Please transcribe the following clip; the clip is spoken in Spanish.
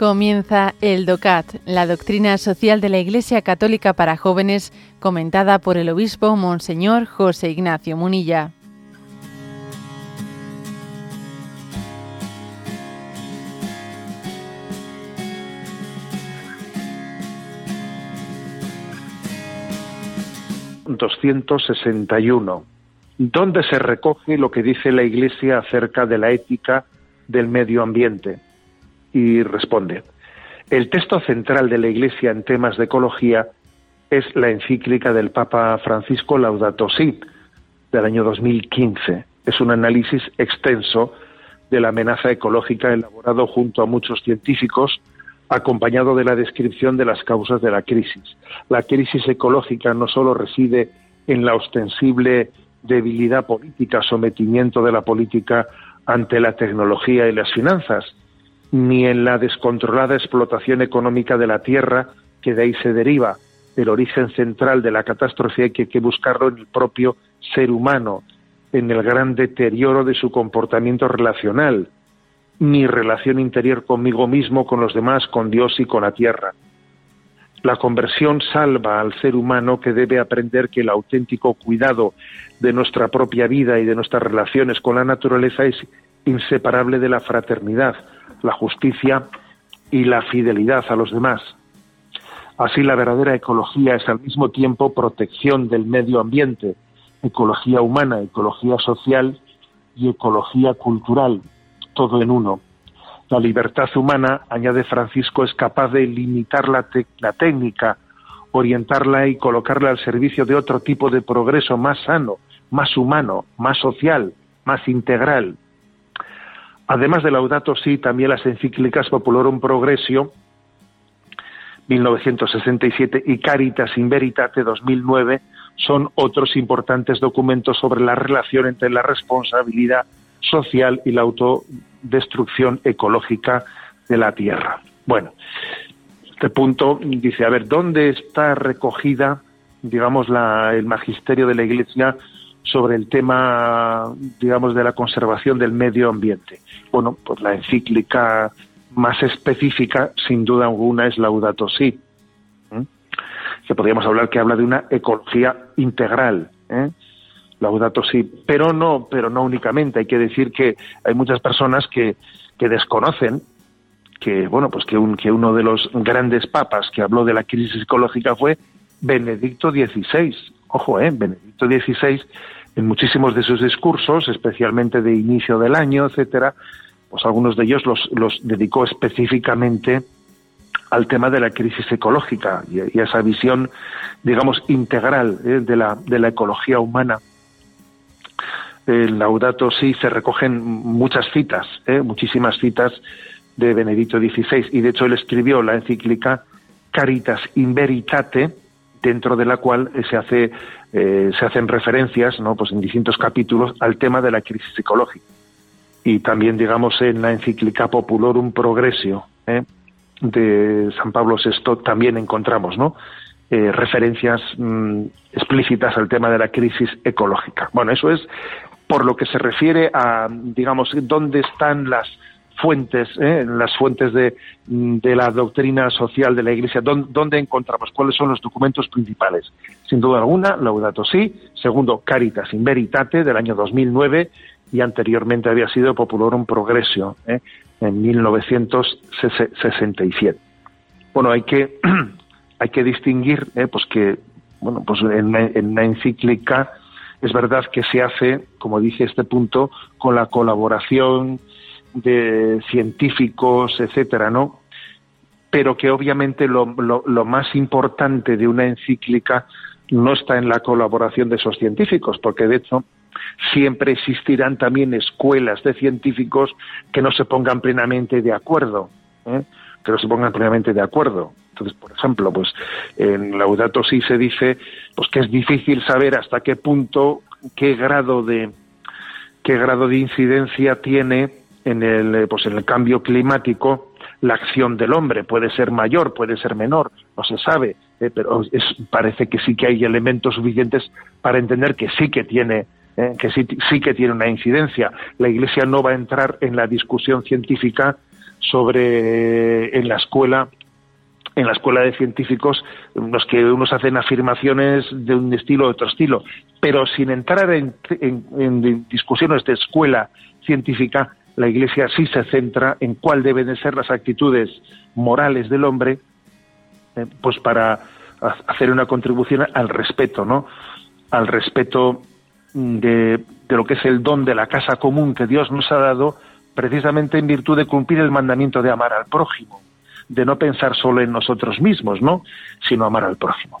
Comienza el DOCAT, la doctrina social de la Iglesia Católica para jóvenes, comentada por el obispo Monseñor José Ignacio Munilla. ...261... ¿Dónde se recoge lo que dice la Iglesia acerca de la ética del medio ambiente? Y responde, el texto central de la Iglesia en temas de ecología es la encíclica del Papa Francisco Laudato Si, del año 2015. Es un análisis extenso de la amenaza ecológica elaborado junto a muchos científicos, acompañado de la descripción de las causas de la crisis. La crisis ecológica no solo reside en la ostensible debilidad política, sometimiento de la política ante la tecnología y las finanzas, ni en la descontrolada explotación económica de la tierra, que de ahí se deriva. El origen central de la catástrofe hay que, buscarlo en el propio ser humano, en el gran deterioro de su comportamiento relacional, mi relación interior conmigo mismo, con los demás, con Dios y con la tierra. La conversión salva al ser humano que debe aprender que el auténtico cuidado de nuestra propia vida y de nuestras relaciones con la naturaleza es inseparable de la fraternidad, la justicia y la fidelidad a los demás. Así la verdadera ecología es al mismo tiempo protección del medio ambiente, ecología humana, ecología social y ecología cultural, todo en uno. La libertad humana, añade Francisco, es capaz de limitar la, la técnica, orientarla y colocarla al servicio de otro tipo de progreso más sano, más humano, más social, más integral, Además de Laudato Si, también las encíclicas Populorum Progressio, 1967, y Caritas in Veritate, 2009, son otros importantes documentos sobre la relación entre la responsabilidad social y la autodestrucción ecológica de la Tierra. Bueno, este punto dice, a ver, ¿dónde está recogida, digamos, la, el magisterio de la Iglesia sobre el tema, digamos, de la conservación del medio ambiente. Bueno, pues la encíclica más específica, sin duda alguna, es Laudato Si, que podríamos hablar que habla de una ecología integral. ¿eh? Laudato Si, pero no, pero no únicamente. Hay que decir que hay muchas personas que, que desconocen que bueno pues que, un, que uno de los grandes papas que habló de la crisis ecológica fue Benedicto XVI. Ojo, eh, Benedicto XVI en muchísimos de sus discursos, especialmente de inicio del año, etcétera, pues algunos de ellos los, dedicó específicamente al tema de la crisis ecológica y, a esa visión, digamos, integral eh, de, la, de la ecología humana. En Laudato sí se recogen muchas citas, eh, muchísimas citas de Benedicto XVI, y de hecho él escribió la encíclica Caritas in Veritate, dentro de la cual se hace eh, se hacen referencias, ¿no? Pues en distintos capítulos al tema de la crisis ecológica. Y también, digamos, en la encíclica Populorum Progressio ¿eh? de San Pablo VI también encontramos, ¿no? Eh, referencias mm, explícitas al tema de la crisis ecológica. Bueno, eso es por lo que se refiere a, digamos, dónde están las fuentes, ¿eh? las fuentes de, de, la doctrina social de la Iglesia, ¿dónde, encontramos? ¿Cuáles son los documentos principales? Sin duda alguna, Laudato Si, segundo, Caritas in Veritate, del año 2009, y anteriormente había sido Populorum Progressio, ¿eh? en 1967. Bueno, hay que, hay que distinguir, ¿eh? pues que, bueno, pues en, en una encíclica es verdad que se hace, como dije este punto, con la colaboración de científicos, etcétera, ¿no? Pero que obviamente lo, más importante de una encíclica no está en la colaboración de esos científicos, porque de hecho siempre existirán también escuelas de científicos que no se pongan plenamente de acuerdo, ¿eh? que no se pongan plenamente de acuerdo. Entonces, por ejemplo, pues en Laudato Si se dice pues que es difícil saber hasta qué punto, qué grado de qué grado de incidencia tiene en el, eh, pues en el cambio climático la acción del hombre puede ser mayor, puede ser menor, no se sabe, eh, pero es, parece que sí que hay elementos suficientes para entender que sí que tiene eh, que sí, sí que tiene una incidencia. La Iglesia no va a entrar en la discusión científica sobre en la escuela en la escuela de científicos los que unos hacen afirmaciones de un estilo o otro estilo, pero sin entrar en, discusiones de escuela científica, la Iglesia sí se centra en cuál deben ser las actitudes morales del hombre, eh, pues para hacer una contribución al respeto, ¿no? Al respeto de, de lo que es el don de la casa común que Dios nos ha dado, precisamente en virtud de cumplir el mandamiento de amar al prójimo de no pensar solo en nosotros mismos, ¿no? sino amar al prójimo.